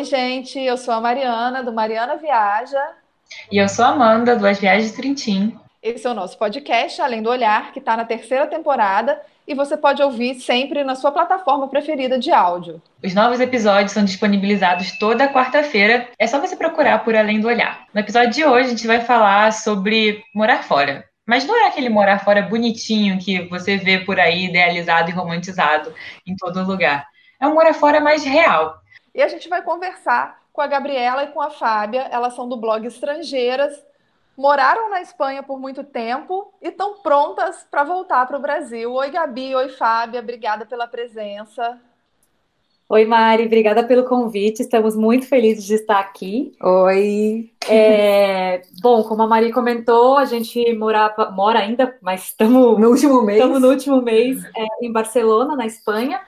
Oi, gente, eu sou a Mariana, do Mariana Viaja. E eu sou a Amanda, do As Viagens Trintim. Esse é o nosso podcast, Além do Olhar, que está na terceira temporada e você pode ouvir sempre na sua plataforma preferida de áudio. Os novos episódios são disponibilizados toda quarta-feira. É só você procurar por Além do Olhar. No episódio de hoje, a gente vai falar sobre morar fora. Mas não é aquele morar fora bonitinho que você vê por aí, idealizado e romantizado em todo lugar. É um morar fora mais real. E a gente vai conversar com a Gabriela e com a Fábia. Elas são do blog Estrangeiras moraram na Espanha por muito tempo e estão prontas para voltar para o Brasil. Oi, Gabi. Oi, Fábia. Obrigada pela presença. Oi, Mari. Obrigada pelo convite. Estamos muito felizes de estar aqui. Oi. É, bom, como a Mari comentou, a gente morava, mora ainda, mas estamos no último mês. Estamos no último mês é, em Barcelona, na Espanha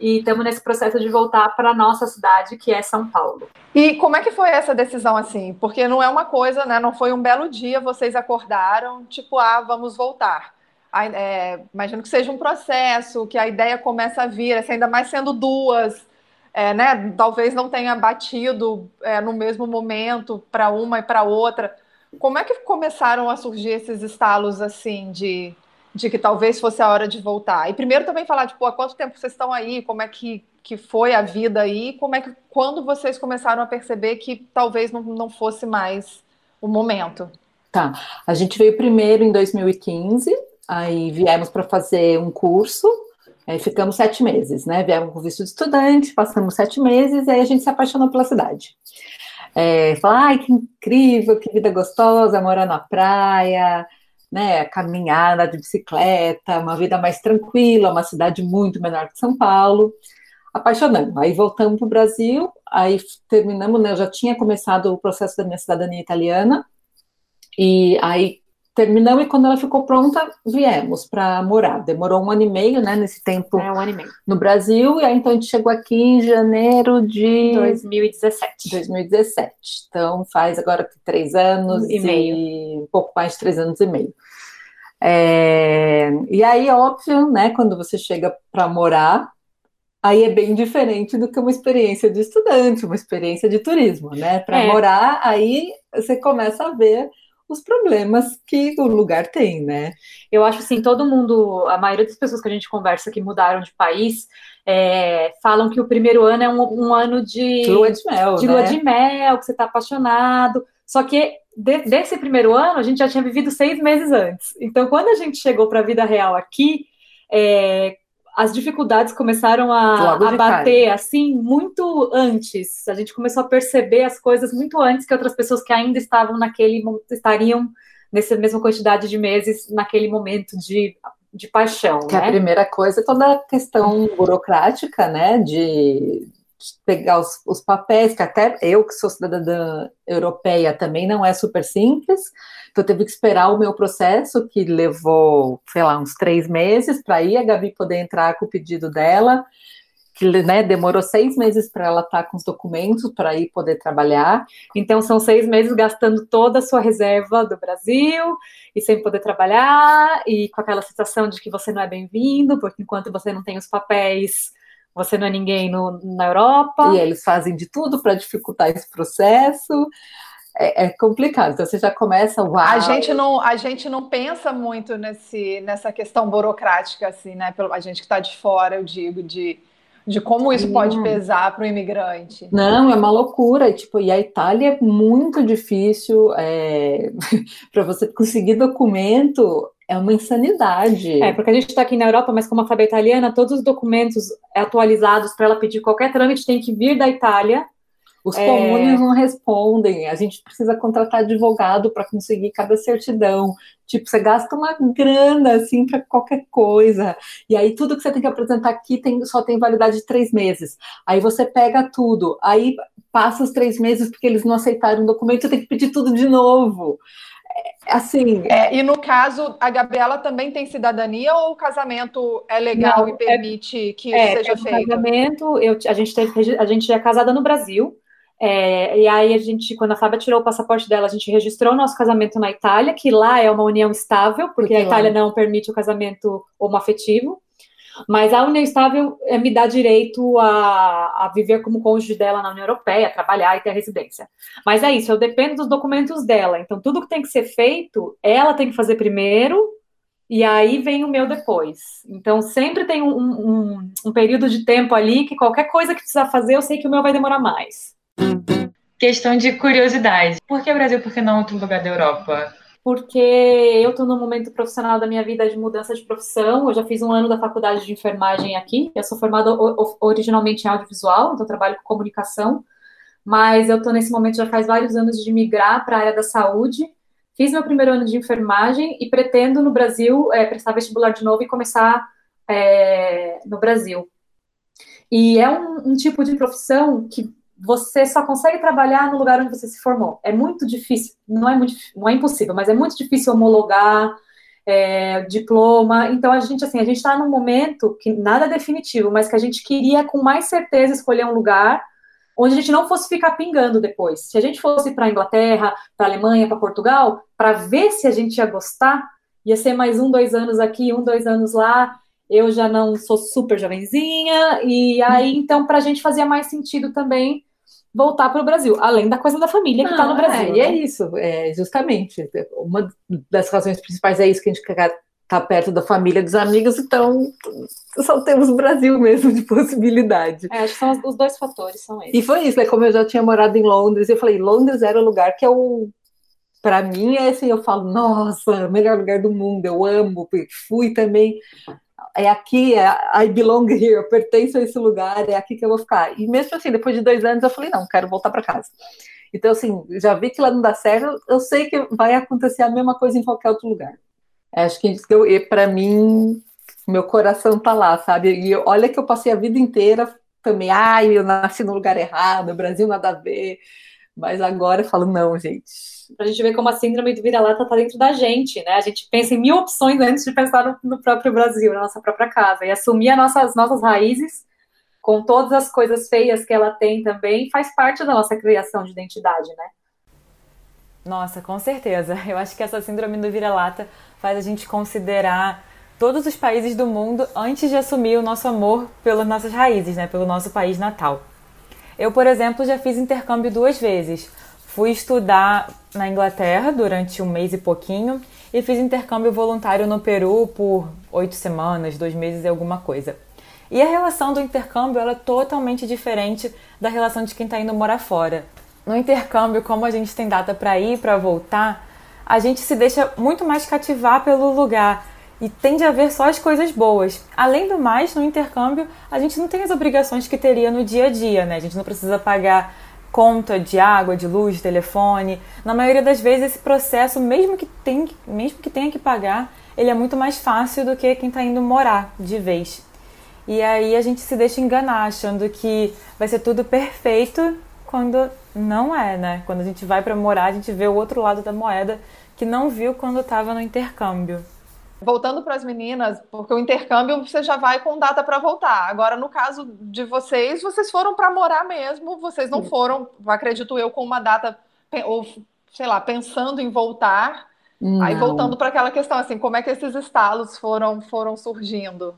e estamos nesse processo de voltar para a nossa cidade, que é São Paulo. E como é que foi essa decisão assim? Porque não é uma coisa, né? Não foi um belo dia, vocês acordaram, tipo, ah, vamos voltar. É, imagino que seja um processo, que a ideia começa a vir, assim, ainda mais sendo duas, é, né? Talvez não tenha batido é, no mesmo momento para uma e para outra. Como é que começaram a surgir esses estalos assim de de que talvez fosse a hora de voltar. E primeiro também falar, tipo, há quanto tempo vocês estão aí, como é que, que foi a vida aí, como é que quando vocês começaram a perceber que talvez não, não fosse mais o momento. Tá, a gente veio primeiro em 2015, aí viemos para fazer um curso, aí ficamos sete meses, né? Viemos com visto de estudante, passamos sete meses, e aí a gente se apaixonou pela cidade. É, falar, ai, que incrível, que vida gostosa, morar na praia, né, caminhada de bicicleta, uma vida mais tranquila, uma cidade muito menor que São Paulo. Apaixonando. Aí voltamos para o Brasil, aí terminamos, né, eu já tinha começado o processo da minha cidadania italiana, e aí terminamos e quando ela ficou pronta, viemos para morar. Demorou um ano e meio, né, nesse tempo é, um ano e meio. no Brasil, e aí então a gente chegou aqui em janeiro de 2017. 2017. Então faz agora três anos e, e meio. um pouco mais de três anos e meio. É, e aí, óbvio, né, quando você chega para morar, aí é bem diferente do que uma experiência de estudante, uma experiência de turismo, né? Para é. morar, aí você começa a ver os problemas que o lugar tem, né? Eu acho assim, todo mundo, a maioria das pessoas que a gente conversa que mudaram de país, é, falam que o primeiro ano é um, um ano de lua de mel, de né? lua de mel, que você está apaixonado. Só que de, desse primeiro ano a gente já tinha vivido seis meses antes. Então, quando a gente chegou para a vida real aqui, é, as dificuldades começaram a, a bater assim muito antes. A gente começou a perceber as coisas muito antes que outras pessoas que ainda estavam naquele estariam nessa mesma quantidade de meses naquele momento de, de paixão. Que né? a primeira coisa é toda a questão burocrática, né? De pegar os, os, papéis, que até eu, que sou cidadã europeia, também não é super simples. Então, eu teve que esperar o meu processo, que levou, sei lá, uns três meses, para aí a Gabi poder entrar com o pedido dela, que né, demorou seis meses para ela estar tá com os documentos para ir poder trabalhar. Então, são seis meses gastando toda a sua reserva do Brasil e sem poder trabalhar, e com aquela sensação de que você não é bem-vindo, porque enquanto você não tem os papéis você não é ninguém no, na Europa. E eles fazem de tudo para dificultar esse processo. É, é, complicado. Então você já começa. Uau. A gente não, a gente não pensa muito nesse, nessa questão burocrática, assim, né? A gente que está de fora, eu digo, de, de como isso pode pesar para o imigrante. Não, é uma loucura. Tipo, e a Itália é muito difícil é, para você conseguir documento. É uma insanidade. É, porque a gente está aqui na Europa, mas como a Fábio é italiana, todos os documentos atualizados para ela pedir qualquer trâmite tem que vir da Itália. Os é... comuns não respondem, a gente precisa contratar advogado para conseguir cada certidão. Tipo, você gasta uma grana assim para qualquer coisa. E aí tudo que você tem que apresentar aqui tem, só tem validade de três meses. Aí você pega tudo, aí passa os três meses porque eles não aceitaram o documento, você tem que pedir tudo de novo assim. É, e no caso, a Gabriela também tem cidadania ou o casamento é legal não, e é permite é, que é, seja é feito? casamento, eu, a gente teve, a gente é casada no Brasil. É, e aí a gente, quando a Fábia tirou o passaporte dela, a gente registrou o nosso casamento na Itália, que lá é uma união estável, porque, porque a Itália lá... não permite o casamento homoafetivo. Mas a união estável é, me dá direito a, a viver como cônjuge dela na União Europeia, trabalhar e ter residência. Mas é isso, eu dependo dos documentos dela. Então, tudo que tem que ser feito, ela tem que fazer primeiro, e aí vem o meu depois. Então, sempre tem um, um, um período de tempo ali que qualquer coisa que precisar fazer, eu sei que o meu vai demorar mais. Questão de curiosidade. Por que Brasil, por que não outro lugar da Europa? Porque eu estou num momento profissional da minha vida de mudança de profissão. Eu já fiz um ano da faculdade de enfermagem aqui. Eu sou formada originalmente em audiovisual, então trabalho com comunicação. Mas eu estou nesse momento já faz vários anos de migrar para a área da saúde. Fiz meu primeiro ano de enfermagem e pretendo no Brasil é, prestar vestibular de novo e começar é, no Brasil. E é um, um tipo de profissão que você só consegue trabalhar no lugar onde você se formou. É muito difícil, não é, muito, não é impossível, mas é muito difícil homologar é, diploma. Então a gente assim, a gente está num momento que nada é definitivo, mas que a gente queria com mais certeza escolher um lugar onde a gente não fosse ficar pingando depois. Se a gente fosse para a Inglaterra, para a Alemanha, para Portugal, para ver se a gente ia gostar, ia ser mais um, dois anos aqui, um, dois anos lá. Eu já não sou super jovenzinha, e aí, então, para a gente fazia mais sentido também voltar para o Brasil, além da coisa da família que está no Brasil. É, né? E é isso, é, justamente. Uma das razões principais é isso, que a gente quer estar tá perto da família, dos amigos, então só temos o Brasil mesmo de possibilidade. É, acho que são os dois fatores, são esses. E foi isso, né? Como eu já tinha morado em Londres, eu falei, Londres era o lugar que eu para mim é assim, eu falo, nossa, melhor lugar do mundo, eu amo, fui também é aqui, é, I belong here, eu pertenço a esse lugar, é aqui que eu vou ficar. E mesmo assim, depois de dois anos, eu falei, não, quero voltar para casa. Então, assim, já vi que lá não dá certo, eu sei que vai acontecer a mesma coisa em qualquer outro lugar. Acho que para mim, meu coração tá lá, sabe? E olha que eu passei a vida inteira também, ai, eu nasci no lugar errado, Brasil nada a ver. Mas agora eu falo, não, gente, para a gente ver como a síndrome do vira-lata está dentro da gente, né? A gente pensa em mil opções antes de pensar no, no próprio Brasil, na nossa própria casa, e assumir as nossas, nossas raízes com todas as coisas feias que ela tem também, faz parte da nossa criação de identidade, né? Nossa, com certeza. Eu acho que essa síndrome do vira-lata faz a gente considerar todos os países do mundo antes de assumir o nosso amor pelas nossas raízes, né? Pelo nosso país natal. Eu, por exemplo, já fiz intercâmbio duas vezes. Fui estudar na Inglaterra durante um mês e pouquinho e fiz intercâmbio voluntário no Peru por oito semanas, dois meses e alguma coisa. E a relação do intercâmbio ela é totalmente diferente da relação de quem está indo morar fora. No intercâmbio, como a gente tem data para ir para voltar, a gente se deixa muito mais cativar pelo lugar e tende a ver só as coisas boas. Além do mais, no intercâmbio, a gente não tem as obrigações que teria no dia a dia, né? A gente não precisa pagar conta de água, de luz, telefone. Na maioria das vezes esse processo, mesmo que, tem, mesmo que tenha que pagar, ele é muito mais fácil do que quem está indo morar de vez. E aí a gente se deixa enganar, achando que vai ser tudo perfeito quando não é, né? Quando a gente vai para morar, a gente vê o outro lado da moeda que não viu quando estava no intercâmbio voltando para as meninas, porque o intercâmbio você já vai com data para voltar. Agora, no caso de vocês, vocês foram para morar mesmo, vocês não foram, acredito eu, com uma data, ou sei lá, pensando em voltar. Não. Aí voltando para aquela questão, assim, como é que esses estalos foram, foram surgindo?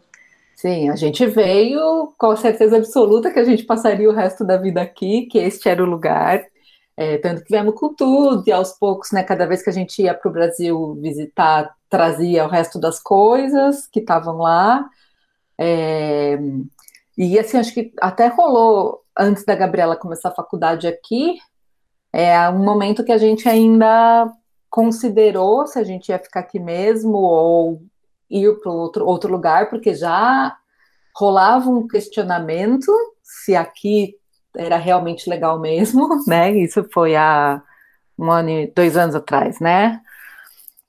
Sim, a gente veio com certeza absoluta que a gente passaria o resto da vida aqui, que este era o lugar. É, tanto que viemos com tudo, e aos poucos, né, cada vez que a gente ia para o Brasil visitar, trazia o resto das coisas que estavam lá. É, e assim, acho que até rolou, antes da Gabriela começar a faculdade aqui, é um momento que a gente ainda considerou se a gente ia ficar aqui mesmo ou ir para outro, outro lugar, porque já rolava um questionamento se aqui era realmente legal mesmo, né? Isso foi há um ano e dois anos atrás, né?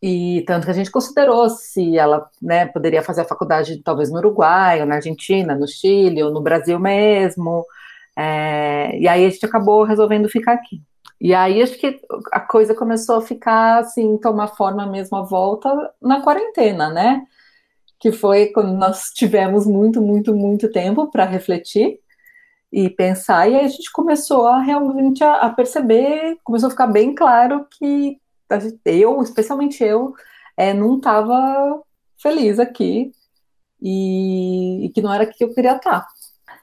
E tanto que a gente considerou se ela né, poderia fazer a faculdade talvez no Uruguai, ou na Argentina, no Chile, ou no Brasil mesmo. É, e aí a gente acabou resolvendo ficar aqui. E aí acho que a coisa começou a ficar assim, tomar forma mesmo a volta na quarentena, né? Que foi quando nós tivemos muito, muito, muito tempo para refletir e pensar, e aí a gente começou a realmente a, a perceber, começou a ficar bem claro que eu, especialmente eu, é, não estava feliz aqui. e, e que não era que eu queria estar.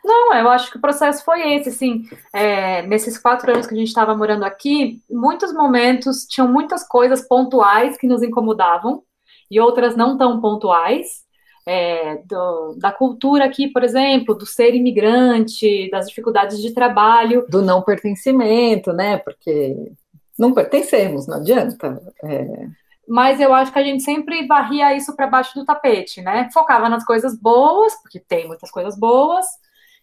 Não, eu acho que o processo foi esse, assim, é, nesses quatro anos que a gente estava morando aqui, muitos momentos, tinham muitas coisas pontuais que nos incomodavam, e outras não tão pontuais, é, do, da cultura aqui, por exemplo, do ser imigrante, das dificuldades de trabalho. Do não pertencimento, né, porque não pertencemos, não adianta. É... Mas eu acho que a gente sempre varria isso para baixo do tapete, né? Focava nas coisas boas, porque tem muitas coisas boas,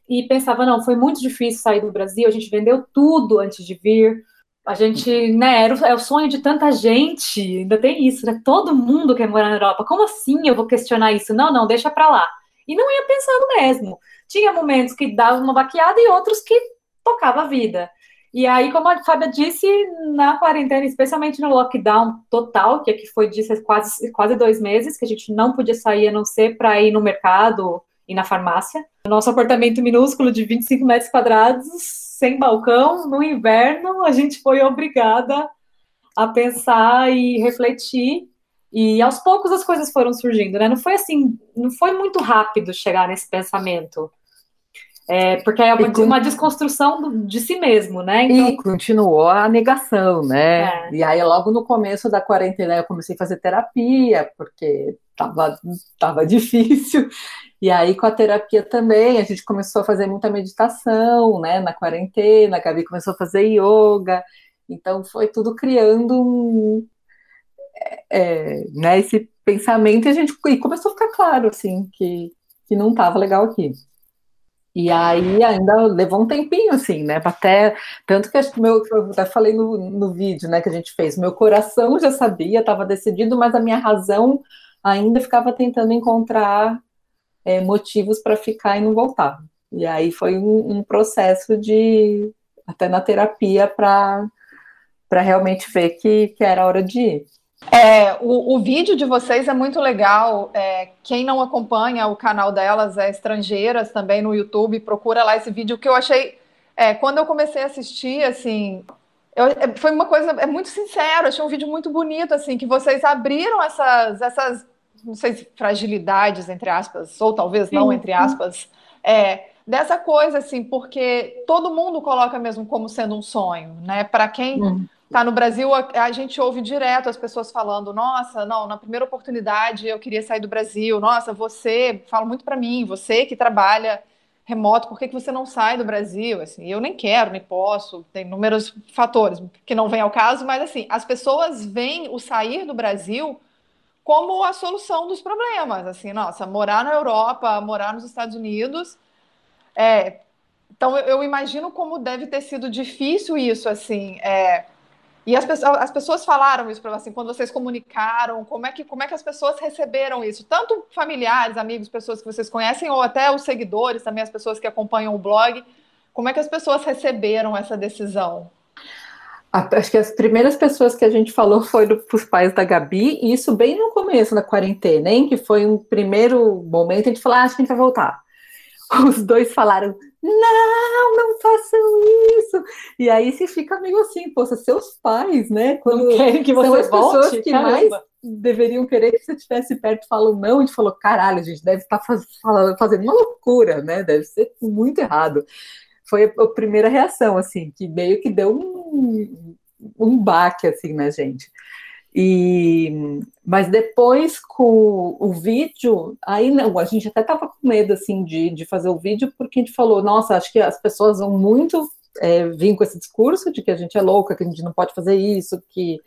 e pensava, não, foi muito difícil sair do Brasil, a gente vendeu tudo antes de vir. A gente, né, era é o sonho de tanta gente, ainda tem isso, né? Todo mundo quer morar na Europa. Como assim eu vou questionar isso? Não, não, deixa pra lá. E não ia pensando mesmo. Tinha momentos que dava uma baqueada e outros que tocava a vida. E aí, como a Fábia disse, na quarentena, especialmente no lockdown total, que aqui foi disso quase, quase dois meses, que a gente não podia sair a não ser para ir no mercado e na farmácia. Nosso apartamento minúsculo de 25 metros quadrados, sem balcão, no inverno, a gente foi obrigada a pensar e refletir. E aos poucos as coisas foram surgindo, né? Não foi assim, não foi muito rápido chegar nesse pensamento. É, porque é uma, uma desconstrução de si mesmo, né? Então... E continuou a negação, né? É. E aí, logo no começo da quarentena, eu comecei a fazer terapia, porque tava, tava difícil. E aí, com a terapia também, a gente começou a fazer muita meditação, né? Na quarentena, a Gabi começou a fazer yoga. Então, foi tudo criando um, é, né, esse pensamento e a gente e começou a ficar claro, assim, que, que não estava legal aqui. E aí ainda levou um tempinho, assim, né? Até, tanto que acho que meu, eu até falei no, no vídeo né, que a gente fez, meu coração já sabia, estava decidido, mas a minha razão ainda ficava tentando encontrar é, motivos para ficar e não voltar. E aí foi um, um processo de até na terapia para realmente ver que, que era hora de ir. É, o, o, vídeo de vocês é muito legal. É, quem não acompanha o canal delas é Estrangeiras também no YouTube, procura lá esse vídeo que eu achei. É, quando eu comecei a assistir, assim, eu, é, foi uma coisa é muito sincero. Achei um vídeo muito bonito, assim, que vocês abriram essas, essas, não sei se fragilidades entre aspas, ou talvez não Sim. entre aspas, é, dessa coisa, assim, porque todo mundo coloca mesmo como sendo um sonho, né? Para quem hum Tá, no Brasil a, a, gente ouve direto as pessoas falando: nossa, não, na primeira oportunidade eu queria sair do Brasil. Nossa, você, fala muito para mim, você que trabalha remoto, por que, que você não sai do Brasil? Assim, eu nem quero, nem posso, tem inúmeros fatores que não vem ao caso, mas assim, as pessoas veem o sair do Brasil como a solução dos problemas. Assim, nossa, morar na Europa, morar nos Estados Unidos. É, então eu, eu imagino como deve ter sido difícil isso, assim. É, e as pessoas, as pessoas falaram isso para assim, quando vocês comunicaram, como é, que, como é que as pessoas receberam isso? Tanto familiares, amigos, pessoas que vocês conhecem, ou até os seguidores, também as pessoas que acompanham o blog. Como é que as pessoas receberam essa decisão? Acho que as primeiras pessoas que a gente falou foram para os pais da Gabi, e isso bem no começo da quarentena, hein? Que foi um primeiro momento, a gente falou, ah, acho que a gente vai voltar. Os dois falaram, não, não façam isso. E aí você fica meio assim, poxa, seus pais, né? Quando não querem que você são as volte, pessoas que caramba. mais deveriam querer que você estivesse perto falam não, a gente falou, caralho, a gente deve estar faz, fazendo uma loucura, né? Deve ser muito errado. Foi a, a primeira reação, assim, que meio que deu um, um baque, assim, na gente. E, mas depois com o vídeo, aí não, a gente até tava com medo assim de, de fazer o vídeo, porque a gente falou, nossa, acho que as pessoas vão muito é, vir com esse discurso de que a gente é louca, que a gente não pode fazer isso, que,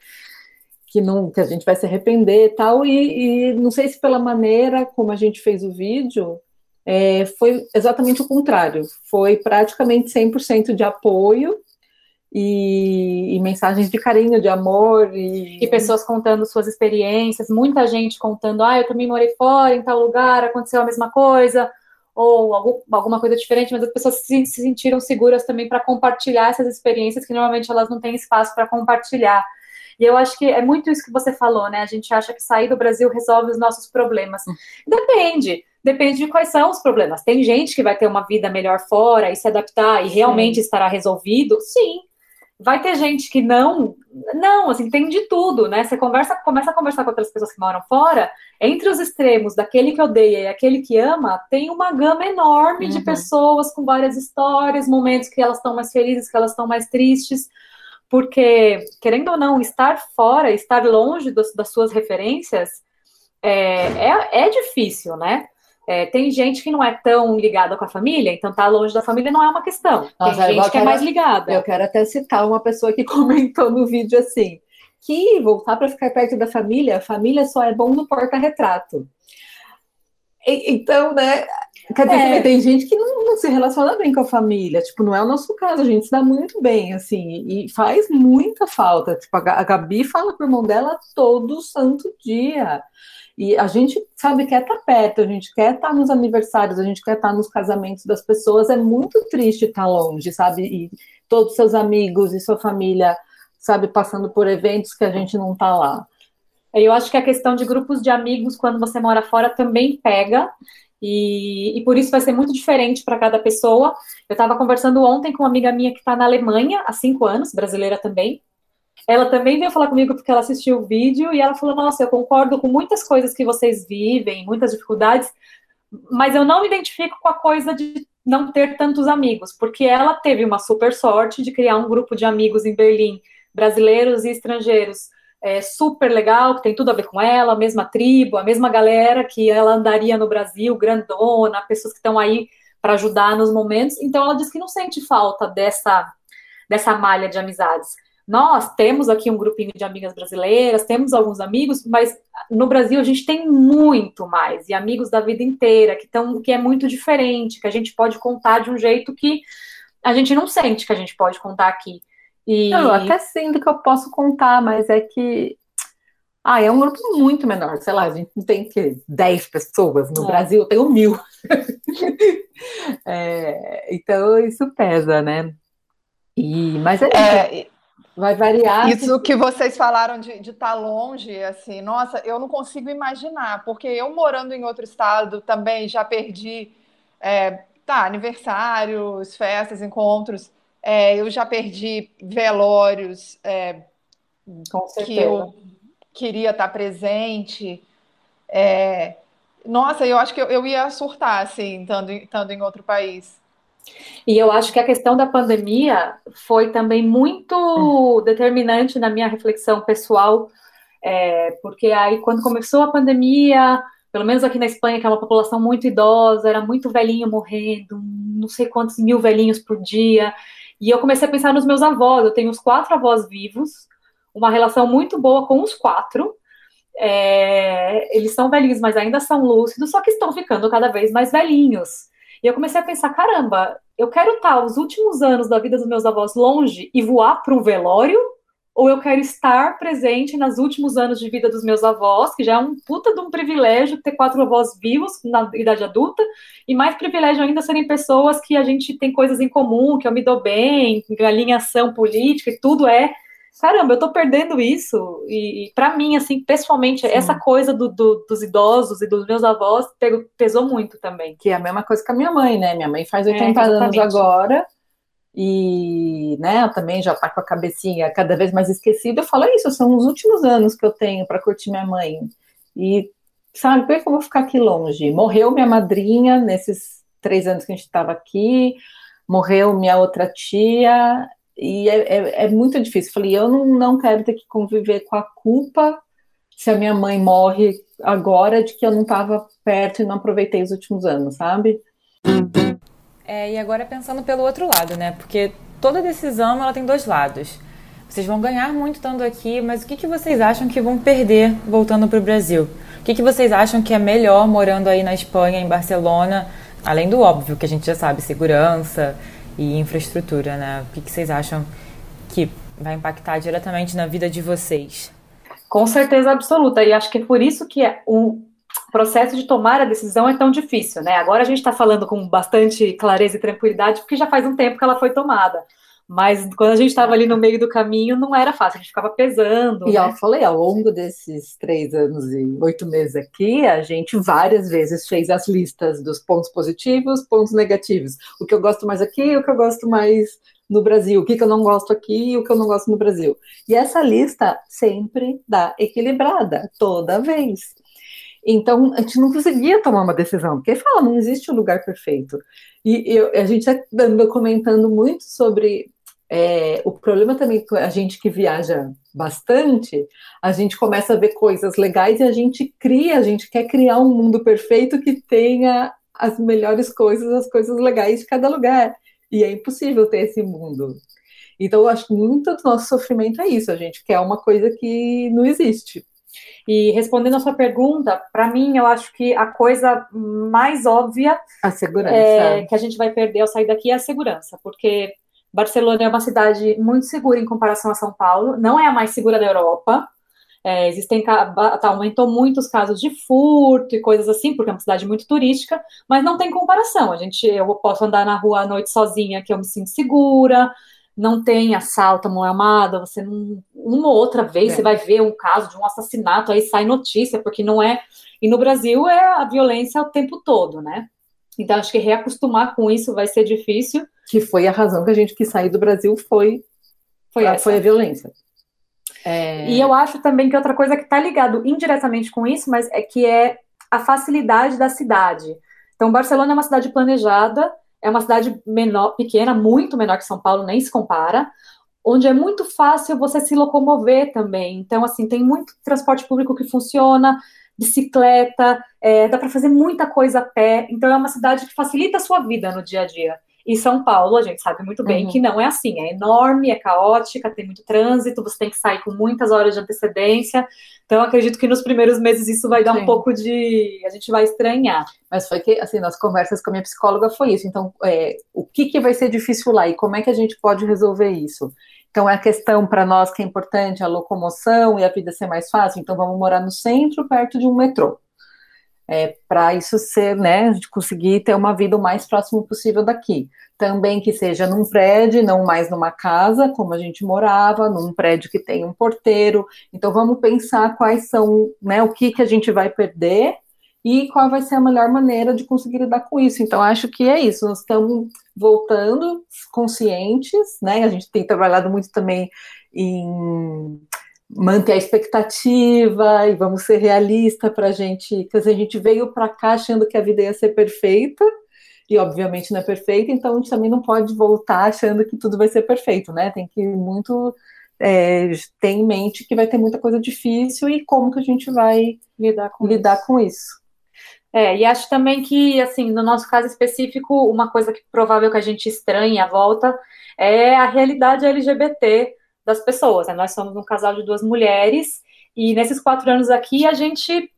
que, não, que a gente vai se arrepender e tal, e, e não sei se pela maneira como a gente fez o vídeo, é, foi exatamente o contrário, foi praticamente 100% de apoio, e, e, mensagens de carinho, de amor. E... e... pessoas contando suas experiências, muita gente contando, ah, eu também morei fora, em tal lugar, aconteceu a mesma coisa, ou algum, alguma coisa diferente, mas as pessoas se, se sentiram seguras também para compartilhar essas experiências que normalmente elas não têm espaço para compartilhar. E eu acho que é muito isso que você falou, né? A gente acha que sair do Brasil resolve os nossos problemas. Hum. Depende depende de quais são os problemas. Tem gente que vai ter uma vida melhor fora e se adaptar e realmente Sim. estará resolvido? Sim vai ter gente que não, não, assim, tem de tudo, né? Você conversa, começa a conversar com outras pessoas que moram fora, entre os extremos daquele que odeia e aquele que ama, tem uma gama enorme uhum. de pessoas com várias histórias, momentos que elas estão mais felizes, que elas estão mais tristes, porque, querendo ou não, estar fora, estar longe das, das suas referências, é, é, é difícil, né? É, tem gente que não é tão ligada com a família, então tá longe da família não é uma questão. Nossa, tem gente que é mais ligada. Eu quero até citar uma pessoa que comentou no vídeo assim: que voltar para ficar perto da família, a família só é bom no porta-retrato. Então, né? Quer dizer, é. tem gente que não, não, se relaciona bem com a família. Tipo, não é o nosso caso, a gente se dá muito bem, assim, e faz muita falta. Tipo, a Gabi fala com o irmão dela todo santo dia. E a gente, sabe, quer estar tá perto, a gente quer estar tá nos aniversários, a gente quer estar tá nos casamentos das pessoas. É muito triste estar longe, sabe? E todos seus amigos e sua família, sabe, passando por eventos que a gente não está lá. Eu acho que a questão de grupos de amigos quando você mora fora também pega. E, e por isso vai ser muito diferente para cada pessoa. Eu estava conversando ontem com uma amiga minha que está na Alemanha há cinco anos, brasileira também. Ela também veio falar comigo porque ela assistiu o vídeo e ela falou: Nossa, eu concordo com muitas coisas que vocês vivem, muitas dificuldades, mas eu não me identifico com a coisa de não ter tantos amigos, porque ela teve uma super sorte de criar um grupo de amigos em Berlim, brasileiros e estrangeiros, é, super legal, que tem tudo a ver com ela, a mesma tribo, a mesma galera que ela andaria no Brasil, grandona, pessoas que estão aí para ajudar nos momentos. Então ela diz que não sente falta dessa dessa malha de amizades. Nós temos aqui um grupinho de amigas brasileiras, temos alguns amigos, mas no Brasil a gente tem muito mais, e amigos da vida inteira, que, tão, que é muito diferente, que a gente pode contar de um jeito que a gente não sente que a gente pode contar aqui. E... Eu até sinto que eu posso contar, mas é que. Ah, é um grupo muito menor, sei lá, a gente não tem que 10 pessoas, no é. Brasil eu tenho mil. é, então isso pesa, né? E, mas é, é Vai variar. Isso que vocês falaram de estar tá longe, assim, nossa, eu não consigo imaginar, porque eu morando em outro estado também já perdi, é, tá, aniversários, festas, encontros, é, eu já perdi velórios é, que eu queria estar presente. É, nossa, eu acho que eu, eu ia surtar, assim, estando, estando em outro país. E eu acho que a questão da pandemia foi também muito determinante na minha reflexão pessoal, é, porque aí quando começou a pandemia, pelo menos aqui na Espanha, que é uma população muito idosa, era muito velhinho morrendo, não sei quantos mil velhinhos por dia, e eu comecei a pensar nos meus avós. Eu tenho os quatro avós vivos, uma relação muito boa com os quatro. É, eles são velhinhos, mas ainda são lúcidos, só que estão ficando cada vez mais velhinhos. E eu comecei a pensar, caramba, eu quero estar os últimos anos da vida dos meus avós longe e voar para um velório, ou eu quero estar presente nos últimos anos de vida dos meus avós, que já é um puta de um privilégio ter quatro avós vivos na idade adulta, e mais privilégio ainda serem pessoas que a gente tem coisas em comum, que eu me dou bem, alinhação política e tudo é caramba, eu tô perdendo isso. E, e para mim, assim, pessoalmente, Sim. essa coisa do, do, dos idosos e dos meus avós pesou muito também. Que é a mesma coisa que a minha mãe, né? Minha mãe faz 80 é, anos agora. E, né, também já tá com a cabecinha cada vez mais esquecida. Eu falo, é isso, são os últimos anos que eu tenho para curtir minha mãe. E, sabe, por que eu vou ficar aqui longe? Morreu minha madrinha nesses três anos que a gente estava aqui, morreu minha outra tia, e é, é, é, muito difícil. Falei, eu não, não quero ter que conviver com a culpa se a minha mãe morre agora de que eu não estava perto e não aproveitei os últimos anos, sabe? É, e agora pensando pelo outro lado, né? Porque toda decisão ela tem dois lados. Vocês vão ganhar muito estando aqui, mas o que, que vocês acham que vão perder voltando para o Brasil? O que, que vocês acham que é melhor morando aí na Espanha, em Barcelona? Além do óbvio que a gente já sabe, segurança, e infraestrutura, né? O que, vocês acham que vai impactar diretamente na vida de vocês? Com certeza absoluta, e acho que é por isso que é o processo de tomar a decisão é tão difícil, né? Agora a gente está falando com bastante clareza e tranquilidade, porque já faz um tempo que ela foi tomada. Mas quando a gente estava ali no meio do caminho, não era fácil, a gente ficava pesando. E né? eu falei, ao longo desses três anos e oito meses aqui, a gente várias vezes fez as listas dos pontos positivos, pontos negativos. O que eu gosto mais aqui, o que eu gosto mais no Brasil, o que, que eu não gosto aqui e o que eu não gosto no Brasil. E essa lista sempre dá equilibrada, toda vez. Então, a gente não conseguia tomar uma decisão, porque fala, não existe um lugar perfeito. E eu, a gente está comentando muito sobre é, o problema também a gente que viaja bastante, a gente começa a ver coisas legais e a gente cria, a gente quer criar um mundo perfeito que tenha as melhores coisas, as coisas legais de cada lugar. E é impossível ter esse mundo. Então, eu acho que muito do nosso sofrimento é isso, a gente quer uma coisa que não existe. E respondendo a sua pergunta, para mim, eu acho que a coisa mais óbvia a segurança. É, que a gente vai perder ao sair daqui é a segurança, porque Barcelona é uma cidade muito segura em comparação a São Paulo, não é a mais segura da Europa. É, existem tá, aumentou muito os casos de furto e coisas assim, porque é uma cidade muito turística, mas não tem comparação. A gente, eu posso andar na rua à noite sozinha, que eu me sinto segura não tem assalto, mão armada, você não, uma ou outra vez é. você vai ver um caso de um assassinato, aí sai notícia, porque não é. E no Brasil é a violência o tempo todo, né? Então acho que reacostumar com isso vai ser difícil. Que foi a razão que a gente quis sair do Brasil foi, foi, a, foi a violência. É... E eu acho também que outra coisa que está ligado indiretamente com isso, mas é que é a facilidade da cidade. Então, Barcelona é uma cidade planejada, é uma cidade menor, pequena, muito menor que São Paulo, nem se compara, onde é muito fácil você se locomover também. Então, assim, tem muito transporte público que funciona, bicicleta, é, dá para fazer muita coisa a pé. Então, é uma cidade que facilita a sua vida no dia a dia. E São Paulo, a gente sabe muito bem uhum. que não é assim, é enorme, é caótica, tem muito trânsito, você tem que sair com muitas horas de antecedência. Então, acredito que nos primeiros meses isso vai dar Sim. um pouco de. A gente vai estranhar. Mas foi que, assim, nas conversas com a minha psicóloga foi isso. Então, é, o que, que vai ser difícil lá e como é que a gente pode resolver isso? Então, é a questão para nós que é importante a locomoção e a vida ser mais fácil. Então, vamos morar no centro, perto de um metrô é, para isso ser, né, gente conseguir ter uma vida o mais próximo possível daqui. Também que seja num prédio, não mais numa casa, como a gente morava, num prédio que tem um porteiro. Então vamos pensar quais são, né, o que, que a gente vai perder e qual vai ser a melhor maneira de conseguir lidar com isso. Então acho que é isso, nós estamos voltando conscientes, né? A gente tem trabalhado muito também em manter a expectativa e vamos ser realistas para a gente, porque a gente veio para cá achando que a vida ia ser perfeita e obviamente não é perfeita, então a gente também não pode voltar achando que tudo vai ser perfeito, né? Tem que muito é, ter em mente que vai ter muita coisa difícil e como que a gente vai lidar com, lidar isso. com isso. É, e acho também que, assim, no nosso caso específico, uma coisa que provável que a gente estranhe à volta é a realidade LGBT das pessoas. Né? Nós somos um casal de duas mulheres e nesses quatro anos aqui a gente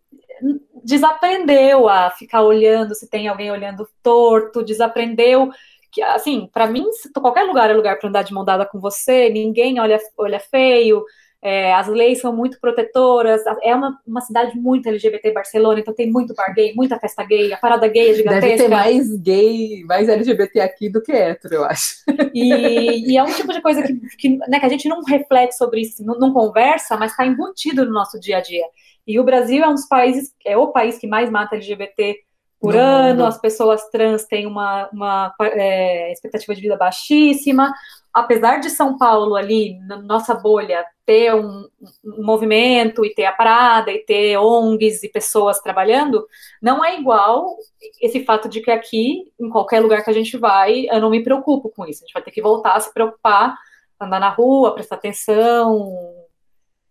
desaprendeu a ficar olhando se tem alguém olhando torto, desaprendeu que, assim, para mim, qualquer lugar é lugar para andar de mão dada com você, ninguém olha, olha feio, é, as leis são muito protetoras, é uma, uma cidade muito LGBT Barcelona, então tem muito bar gay, muita festa gay, a parada gay é gigantesca. Deve ter mais gay, mais LGBT aqui do que hétero, eu acho. E, e é um tipo de coisa que, que, né, que a gente não reflete sobre isso, não, não conversa, mas está embutido no nosso dia a dia. E o Brasil é um dos países, é o país que mais mata LGBT por no ano, mundo. as pessoas trans têm uma, uma é, expectativa de vida baixíssima. Apesar de São Paulo ali, na nossa bolha, ter um, um, movimento e ter a parada e ter ONGs e pessoas trabalhando, não é igual esse fato de que aqui, em qualquer lugar que a gente vai, eu não me preocupo com isso. A gente vai ter que voltar a se preocupar, andar na rua, prestar atenção.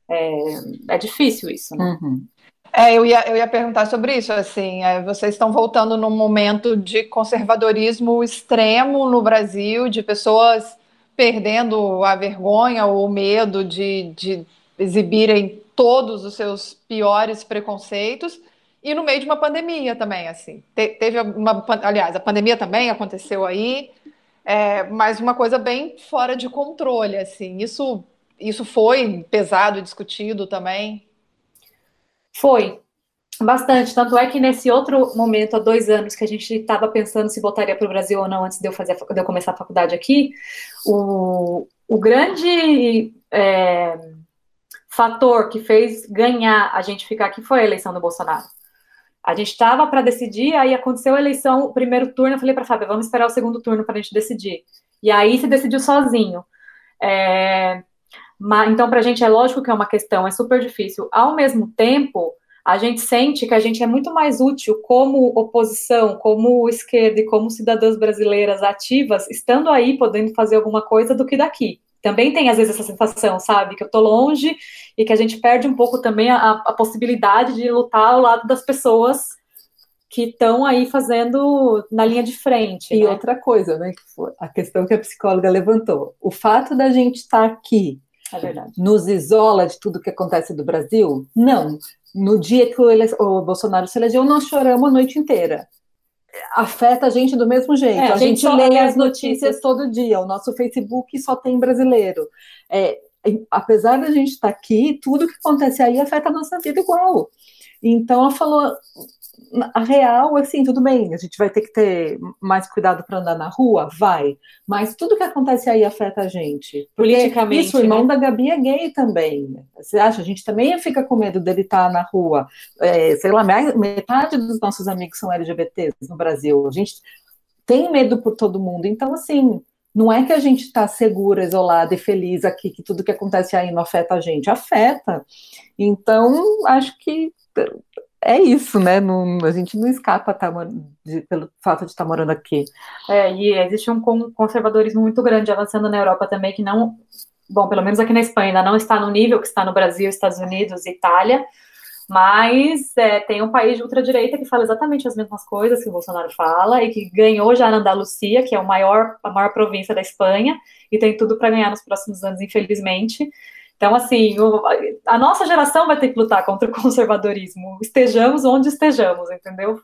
É, é difícil isso, né? Uhum. É, eu ia, eu ia perguntar sobre isso, assim, é, vocês estão voltando num momento de conservadorismo extremo no Brasil, de pessoas perdendo a vergonha ou o medo de, de exibirem todos os seus piores preconceitos, e no meio de uma pandemia também, assim. Te, teve uma, aliás, a pandemia também aconteceu aí, é, mas uma coisa bem fora de controle, assim. Isso, isso foi pesado, discutido também? Foi, bastante. Tanto é que nesse outro momento, há dois anos, que a gente estava pensando se voltaria para o Brasil ou não antes de eu, fazer, de eu começar a faculdade aqui, o, o grande é, fator que fez ganhar a gente ficar aqui foi a eleição do Bolsonaro. A gente estava para decidir, aí aconteceu a eleição, o primeiro turno, eu falei para Fábio, vamos esperar o segundo turno para a gente decidir. E aí se decidiu sozinho. É, então, para a gente é lógico que é uma questão, é super difícil. Ao mesmo tempo, a gente sente que a gente é muito mais útil como oposição, como esquerda e como cidadãs brasileiras ativas, estando aí podendo fazer alguma coisa do que daqui. Também tem, às vezes, essa sensação, sabe? Que eu tô longe e que a gente perde um pouco também a, a possibilidade de lutar ao lado das pessoas que estão aí fazendo na linha de frente. E né? outra coisa, né? A questão que a psicóloga levantou. O fato da gente estar aqui é nos isola de tudo que acontece do Brasil? Não. No dia que o, ele... o Bolsonaro se elegeu, nós choramos a noite inteira. Afeta a gente do mesmo jeito. É, a, a, gente, gente lê as notícias, notícias todo dia. O nosso Facebook só tem brasileiro. É, apesar da gente estar aqui, tudo que acontece aí afeta a nossa vida igual. Então, ela falou: a real, assim, tudo bem, a gente vai ter que ter mais cuidado para andar na rua? Vai. Mas tudo que acontece aí afeta a gente. Politicamente. Isso, o irmão né? da Gabi é gay também. Você acha? A gente também fica com medo dele estar tá na rua. É, sei lá, metade dos nossos amigos são LGBTs no Brasil. A gente tem medo por todo mundo. Então, assim, não é que a gente está segura, isolada e feliz aqui, que tudo que acontece aí não afeta a gente. Afeta. Então, acho que é isso, né? Não, a gente não escapa tá, de, pelo fato de estar tá morando aqui. É, e existe um conservadorismo muito grande avançando na Europa também, que não, bom, pelo menos aqui na Espanha, ainda não está no nível que está no Brasil, Estados Unidos Itália, mas é, tem um país de ultradireita que fala exatamente as mesmas coisas que o Bolsonaro fala e que ganhou já na Andalucia, que é o maior, a maior província da Espanha, e tem tudo para ganhar nos próximos anos, infelizmente. Então, assim, o, a nossa geração vai ter que lutar contra o conservadorismo, estejamos onde estejamos, entendeu?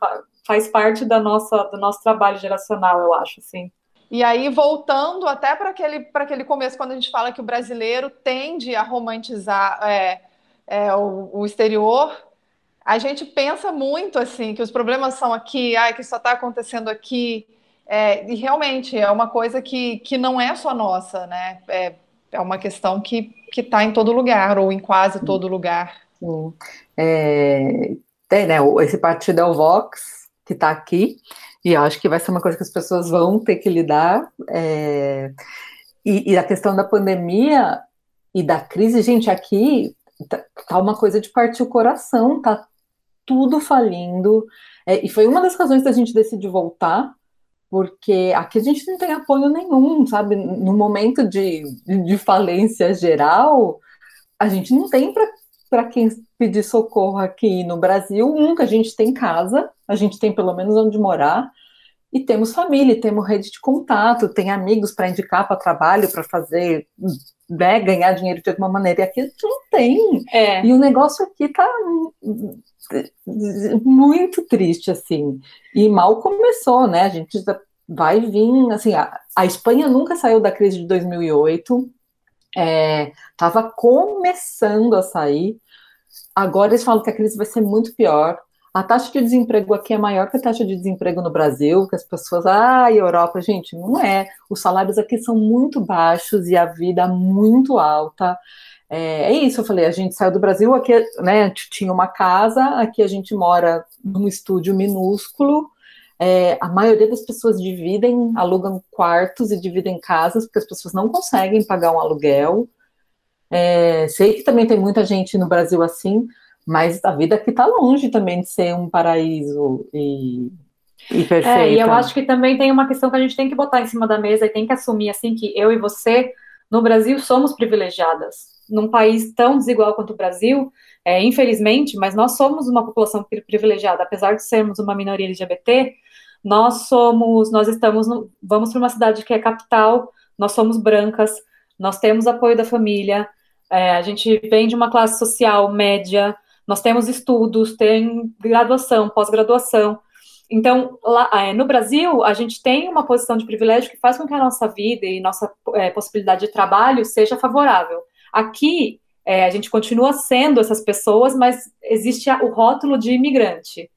Faz parte da nossa, do nosso trabalho geracional, eu acho, assim. E aí, voltando até para aquele, aquele começo, quando a gente fala que o brasileiro tende a romantizar é, é, o, o, exterior, a gente pensa muito assim que os problemas são aqui, ai, que só está acontecendo aqui. É, e realmente é uma coisa que, que não é só nossa, né? É, uma questão que está em todo lugar, ou em quase todo lugar. Sim. É, tem, né? Esse partido é o Vox, que está aqui, e eu acho que vai ser uma coisa que as pessoas vão ter que lidar. É, e, e, a questão da pandemia e da crise, gente, aqui tá, tá uma coisa de partir o coração, tá tudo falindo. É, e foi uma das razões da gente decidir voltar, porque aqui a gente não tem apoio nenhum, sabe? No momento de, de falência geral, a gente não tem para quem pedir socorro aqui no Brasil. Nunca a gente tem casa, a gente tem pelo menos onde morar, e temos família, temos rede de contato, tem amigos para indicar para trabalho, para fazer, né, ganhar dinheiro de alguma maneira, e aqui a gente não tem. É. E o negócio aqui está muito triste, assim. E mal começou, né? A gente vai vir, assim, a, a Espanha nunca saiu da crise de 2008, estava é, começando a sair. Agora eles falam que a crise vai ser muito pior. A taxa de desemprego aqui é maior que a taxa de desemprego no Brasil, que as pessoas, ah, Europa, gente, não é. Os salários aqui são muito baixos e a vida muito alta. É, é, isso, eu falei, a gente saiu do Brasil, aqui né, tinha uma casa, aqui a gente mora num estúdio minúsculo, é, a maioria das pessoas dividem, alugam quartos e dividem casas, porque as pessoas não conseguem pagar um aluguel. É, sei que também tem muita gente no Brasil assim, mas a vida aqui está longe também de ser um paraíso e, e perfeito. É, e eu acho que também tem uma questão que a gente tem que botar em cima da mesa e tem que assumir assim que eu e você no Brasil somos privilegiadas num país tão desigual quanto o Brasil, é, infelizmente, mas nós somos uma população privilegiada, apesar de sermos uma minoria LGBT, nós somos, nós estamos, no, vamos para uma cidade que é capital, nós somos brancas, nós temos apoio da família, é, a gente vem de uma classe social média, nós temos estudos, tem graduação, pós-graduação. Então, lá, é, no Brasil, a gente tem uma posição de privilégio que faz com que a nossa vida e nossa é, possibilidade de trabalho seja favorável. Aqui, é, a gente continua sendo essas pessoas, mas existe o rótulo de imigrante.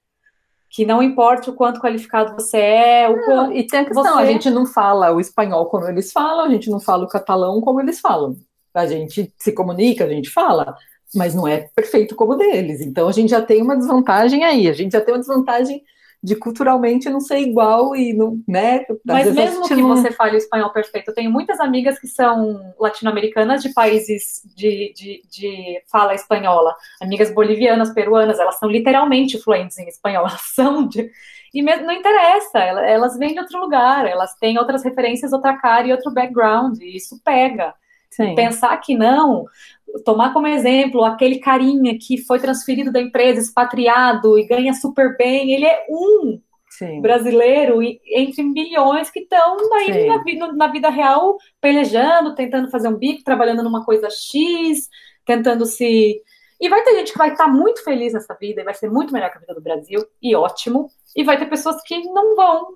Que não importa o quanto qualificado você é, o não, e tem a questão, você... a gente não fala o espanhol como eles falam, a gente não fala o catalão como eles falam. A gente se comunica, a gente fala, mas não é perfeito como deles. Então a gente já tem uma desvantagem aí, a gente já tem uma desvantagem de culturalmente não ser igual e não, né? Mas mesmo que não... você fale o espanhol perfeito, eu tenho muitas amigas que são latino-americanas de países de, de, de, fala espanhola, amigas bolivianas, peruanas, elas são literalmente fluentes em espanhol, elas são de... E mesmo, não interessa, elas vêm de outro lugar, elas têm outras referências, outra cara e outro background, e isso pega. Sim. Pensar que não, tomar como exemplo aquele carinha que foi transferido da empresa, expatriado e ganha super bem, ele é um Sim. brasileiro entre milhões que estão aí na, na, vida real pelejando, tentando fazer um bico, trabalhando numa coisa X, tentando se. E vai ter gente que vai estar muito feliz nessa vida e vai ser muito melhor que a vida do Brasil, e ótimo. E vai ter pessoas que não vão,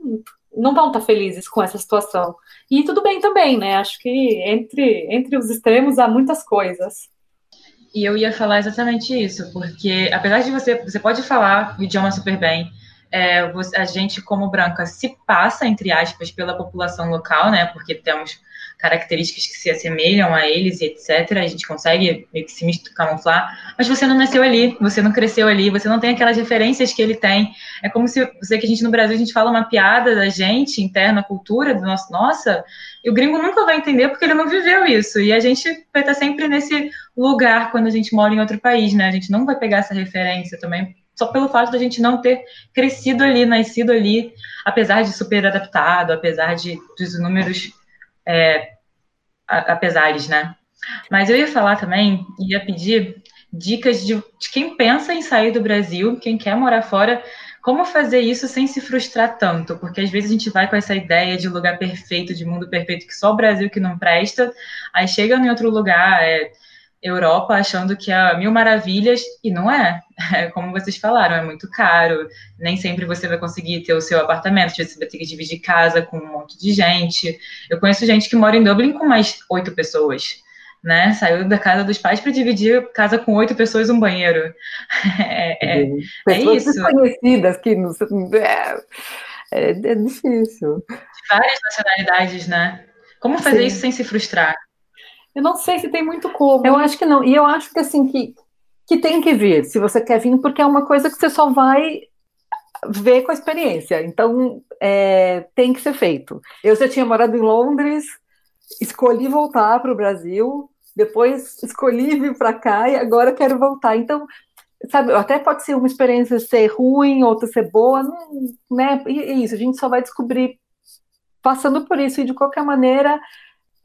não vão estar felizes com essa situação. E tudo bem também, né? Acho que entre, entre os extremos há muitas coisas. E eu ia falar exatamente isso, porque apesar de você, você pode falar o idioma super bem, é, a gente como branca se passa entre aspas pela população local, né? Porque temos características que se assemelham a eles e etc. A gente consegue meio que se camuflar, mas você não nasceu ali, você não cresceu ali, você não tem aquelas referências que ele tem. É como se você que a gente no Brasil a gente fala uma piada da gente interna, cultura do nosso, nossa, e o gringo nunca vai entender porque ele não viveu isso. E a gente vai estar sempre nesse lugar quando a gente mora em outro país, né? A gente não vai pegar essa referência também só pelo fato da gente não ter crescido ali, nascido ali, apesar de super adaptado, apesar de dos números é, apesares, né? Mas eu ia falar também, ia pedir dicas de, de, quem pensa em sair do Brasil, quem quer morar fora, como fazer isso sem se frustrar tanto, porque às vezes a gente vai com essa ideia de lugar perfeito, de mundo perfeito, que só o Brasil que não presta, aí chega em outro lugar, é, Europa achando que é mil maravilhas e não é. É. Como vocês falaram, é muito caro. Nem sempre você vai conseguir ter o seu apartamento, você vai ter que dividir casa com um monte de gente. Eu conheço gente que mora em Dublin com mais oito pessoas. Né? Saiu da casa dos pais para dividir casa com oito pessoas um banheiro. É, é, é isso. desconhecidas que não, é, é, é difícil. várias nacionalidades, né? Como fazer Sim. isso sem se frustrar? Eu não sei se tem muito como. Eu acho que não. E eu acho que assim que, que tem que vir, se você quer vir, porque é uma coisa que você só vai ver com a experiência. Então é, tem que ser feito. Eu já tinha morado em Londres, escolhi voltar para o Brasil, depois escolhi vir para cá e agora quero voltar. Então sabe, até pode ser uma experiência ser ruim, outra ser boa, não, né? E isso, a gente só vai descobrir passando por isso, e de qualquer maneira,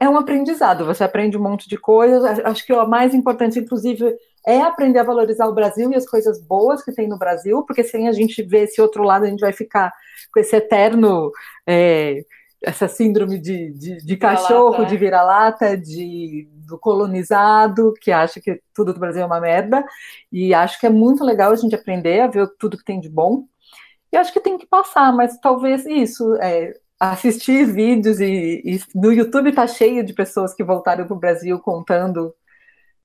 é um aprendizado, você aprende um monte de coisas. Acho que o mais importante, inclusive, é aprender a valorizar o Brasil e as coisas boas que tem no Brasil, porque sem a gente ver esse outro lado, a gente vai ficar com esse eterno. É, essa síndrome de, de, de cachorro, de é. vira-lata, de do colonizado, que acha que tudo do Brasil é uma merda, e acho que é muito legal a gente aprender a ver tudo que tem de bom, e acho que tem que passar, mas talvez isso, é, assistir vídeos e, e, no YouTube tá cheio de pessoas que voltaram para o Brasil contando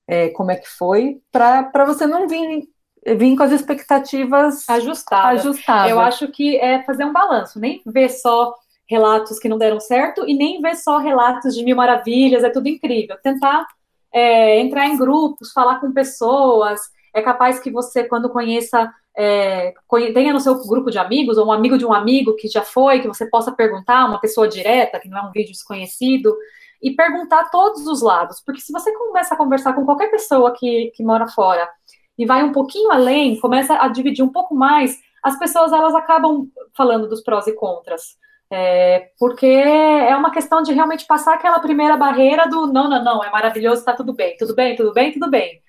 é, como é que foi, para você não vir, vir com as expectativas ajustadas. ajustadas. Eu acho que é fazer um balanço, nem ver só relatos que não deram certo e nem ver só relatos de mil maravilhas, é tudo incrível. Tentar é, entrar em grupos, falar com pessoas, é capaz que você, quando conheça é, tenha no seu grupo de amigos, ou um amigo de um amigo que já foi, que você possa perguntar, uma pessoa direta, que não é um vídeo desconhecido, e perguntar todos os lados. Porque se você começa a conversar com qualquer pessoa que, que mora fora e vai um pouquinho além, começa a dividir um pouco mais, as pessoas elas acabam falando dos prós e contras. É, porque é uma questão de realmente passar aquela primeira barreira do não, não, não, é maravilhoso, tá tudo bem, tudo bem, tudo bem, tudo bem.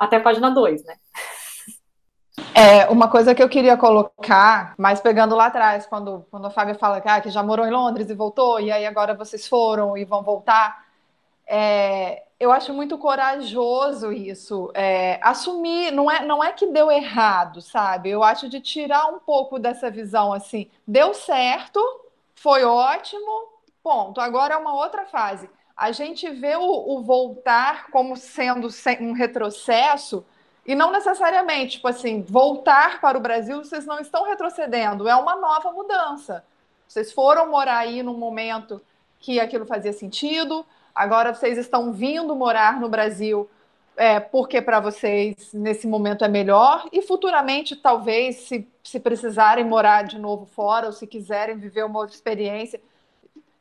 Até a página 2, né? É, uma coisa que eu queria colocar, mas pegando lá atrás, quando, quando a Fábio fala que, ah, que já morou em Londres e voltou, e aí agora vocês foram e vão voltar, é, eu acho muito corajoso isso. É, assumir, não é, não é que deu errado, sabe? Eu acho de tirar um pouco dessa visão assim, deu certo, foi ótimo, ponto. Agora é uma outra fase. A gente vê o, o voltar como sendo um retrocesso e não necessariamente, tipo assim, voltar para o Brasil, vocês não estão retrocedendo, é uma nova mudança. Vocês foram morar aí num momento que aquilo fazia sentido, agora vocês estão vindo morar no Brasil é, porque para vocês nesse momento é melhor e futuramente, talvez, se, se precisarem morar de novo fora ou se quiserem viver uma outra experiência,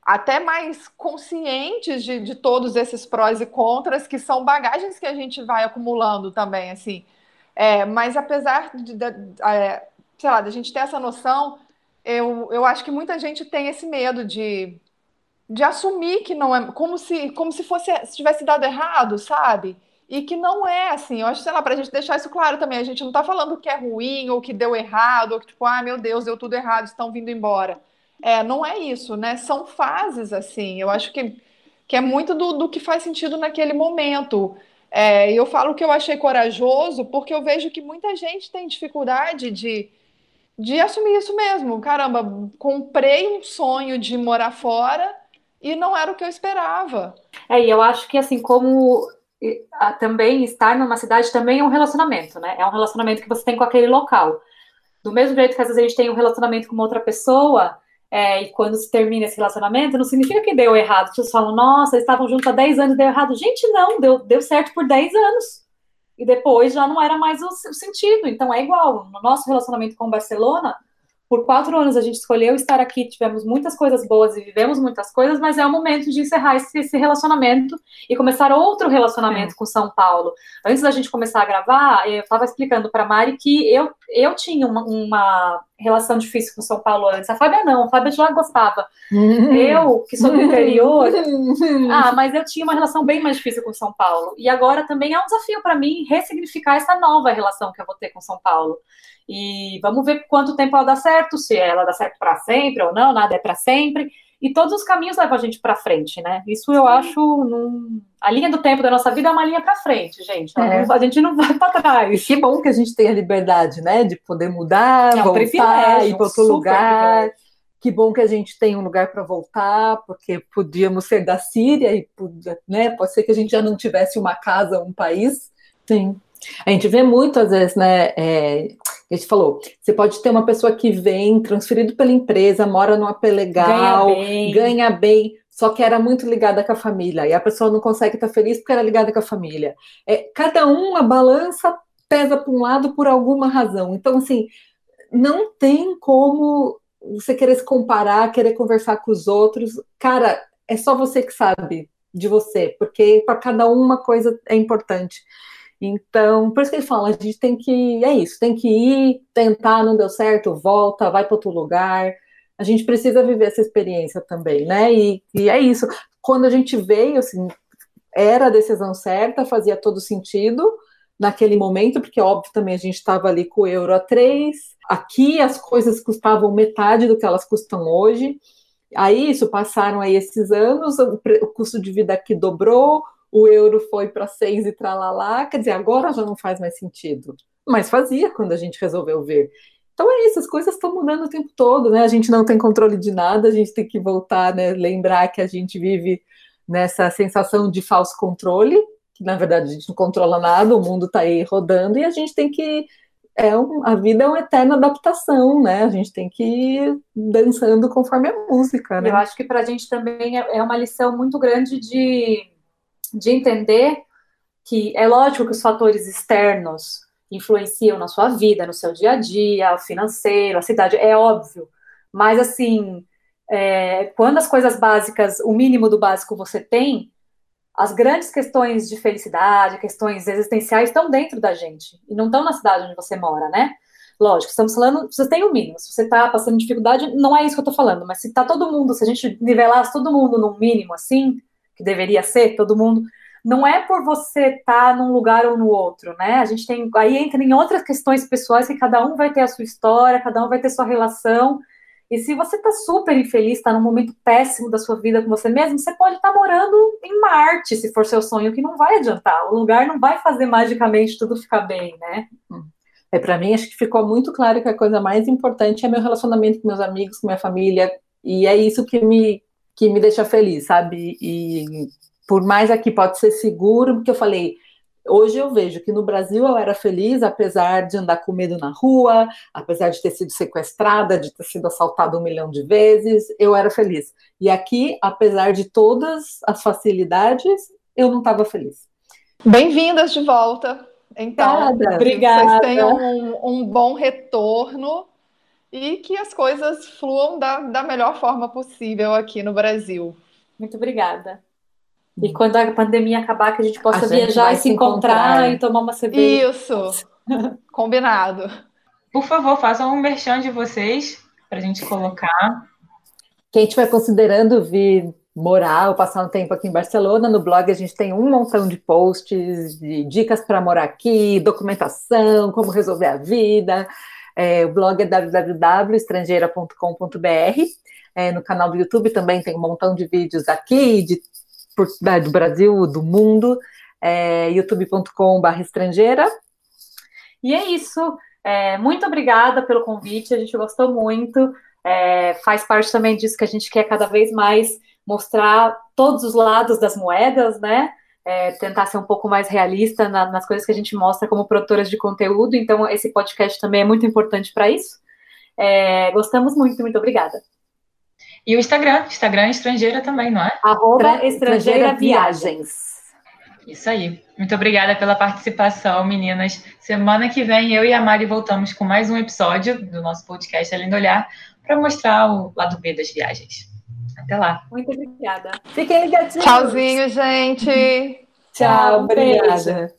até mais conscientes de, de todos esses prós e contras, que são bagagens que a gente vai acumulando também, assim. É, mas apesar de, de, de é, sei lá, da gente ter essa noção, eu, eu acho que muita gente tem esse medo de, de assumir que não é, como se, como se fosse, se tivesse dado errado, sabe? e que não é assim. Eu acho, sei lá, para a gente deixar isso claro também, a gente não está falando que é ruim ou que deu errado, ou que tipo, ah, meu Deus, deu tudo errado, estão vindo embora. É, não é isso, né? São fases assim. Eu acho que, que é muito do, do que faz sentido naquele momento. É, eu falo que eu achei corajoso porque eu vejo que muita gente tem dificuldade de, de assumir isso mesmo. Caramba, comprei um sonho de morar fora e não era o que eu esperava. É, e eu acho que assim, como também estar numa cidade também é um relacionamento, né? É um relacionamento que você tem com aquele local. Do mesmo jeito que às vezes a gente tem um relacionamento com outra pessoa, é, e quando se termina esse relacionamento, não significa que deu errado. Pessoas falam, nossa, eles estavam juntos há 10 anos, deu errado. Gente, não, deu, deu certo por 10 anos. E depois já não era mais o, o sentido. Então é igual. No nosso relacionamento com o Barcelona, por quatro anos a gente escolheu estar aqui, tivemos muitas coisas boas e vivemos muitas coisas, mas é o momento de encerrar esse, esse relacionamento e começar outro relacionamento com São Paulo. Antes da gente começar a gravar, eu estava explicando para Mari que eu, eu tinha uma, uma, relação difícil com São Paulo antes. A Fábia não, a Fábia já gostava. Uhum. Eu, que sou do interior, ah, mas eu tinha uma relação bem mais difícil com São Paulo. E agora também é um desafio para mim ressignificar essa nova relação que eu vou ter com São Paulo. E vamos ver quanto tempo ela dá certo, se ela dá certo para sempre ou não, nada é para sempre. E todos os caminhos levam a gente para frente, né? Isso eu acho. Num... A linha do tempo da nossa vida é uma linha para frente, gente. É. a gente não vai para trás. Que bom que a gente tem a liberdade, né? De poder mudar, é um voltar, ir para outro lugar. Privilégio. Que bom que a gente tem um lugar para voltar, porque podíamos ser da Síria e né, pode ser que a gente já não tivesse uma casa, um país. Sim. A gente vê muito, às vezes, né? É, a gente falou, você pode ter uma pessoa que vem, transferido pela empresa, mora num AP legal, ganha bem. ganha bem, só que era muito ligada com a família, e a pessoa não consegue estar feliz porque era ligada com a família. É, cada um, a balança pesa para um lado por alguma razão. Então, assim, não tem como você querer se comparar, querer conversar com os outros. Cara, é só você que sabe de você, porque para cada um uma coisa é importante. Então, por isso que ele fala, a gente tem que, é isso, tem que ir, tentar, não deu certo, volta, vai para outro lugar. A gente precisa viver essa experiência também, né? E, e é isso. Quando a gente veio, assim, era a decisão certa, fazia todo sentido naquele momento, porque óbvio também a gente estava ali com o euro a três. Aqui as coisas custavam metade do que elas custam hoje. Aí isso passaram aí esses anos, o, o custo de vida aqui dobrou, o euro foi para seis e tralalá, quer dizer, agora já não faz mais sentido. Mas fazia quando a gente resolveu ver. Então é isso, as coisas estão mudando o tempo todo, né? A gente não tem controle de nada, a gente tem que voltar, né? Lembrar que a gente vive nessa sensação de falso controle, que na verdade a gente não controla nada, o mundo está aí rodando e a gente tem que é um, a vida é uma eterna adaptação, né? A gente tem que ir dançando conforme a música, né? Eu acho que para a gente também é, é uma lição muito grande de de entender que é lógico que os fatores externos influenciam na sua vida, no seu dia a dia, o financeiro, a cidade, é óbvio. Mas, assim, é, quando as coisas básicas, o mínimo do básico você tem, as grandes questões de felicidade, questões existenciais estão dentro da gente e não estão na cidade onde você mora, né? Lógico, estamos falando, você tem o mínimo. Se você está passando dificuldade, não é isso que eu estou falando, mas se está todo mundo, se a gente nivelasse todo mundo no mínimo assim, que deveria ser, todo mundo, não é por você estar tá num lugar ou no outro, né? A gente tem. Aí entra em outras questões pessoais que cada um vai ter a sua história, cada um vai ter sua relação. E se você está super infeliz, está num momento péssimo da sua vida com você mesmo, você pode estar tá morando em Marte, se for seu sonho, que não vai adiantar. O lugar não vai fazer magicamente tudo ficar bem, né? É, para mim, acho que ficou muito claro que a coisa mais importante é meu relacionamento com meus amigos, com minha família, e é isso que me, que me deixa feliz, sabe? E por mais aqui pode ser seguro, porque eu falei, hoje eu vejo que no Brasil eu era feliz, apesar de andar com medo na rua, apesar de ter sido sequestrada, de ter sido assaltada um milhão de vezes, eu era feliz. E aqui, apesar de todas as facilidades, eu não estava feliz. Bem-vindas de volta. Então, Obrigada. Obrigada. vocês tenham um, um, bom retorno e que as coisas fluam da, da melhor forma possível aqui no Brasil. Muito obrigada. E quando a pandemia acabar, que a gente possa A gente viajar vai e se se encontrar, encontrar. e tomar uma cerveja. Isso, combinado. Por favor, façam um merchan de vocês para a gente colocar. Quem estiver considerando vir morar ou passar um tempo aqui em Barcelona, no blog a gente tem um montão de posts de dicas para morar aqui, documentação, como resolver a vida. É, o blog é www.estrangeira.com.br. É, no canal do YouTube também tem um montão de vídeos aqui, de, por- da- do Brasil, do mundo. É, youtube.com.br estrangeira. E é isso. É, muito obrigada pelo convite, a gente gostou muito. É, faz parte também disso que a gente quer cada vez mais mostrar todos os lados das moedas, né? É, tentar ser um pouco mais realista na- nas coisas que a gente mostra como produtoras de conteúdo. Então, esse podcast também é muito importante para isso. É, gostamos muito, muito obrigada. E o Instagram, Instagram estrangeira também, não é? Arroba Estrangeira Viagens. Isso aí. Muito obrigada pela participação, meninas. Semana que vem eu e a Mari voltamos com mais um episódio do nosso podcast Além do Olhar para mostrar o lado B das viagens. Até lá. Muito obrigada. Fiquem ligadinhos. Tchauzinho, gente. Tchau, Tchau, beijo. obrigada.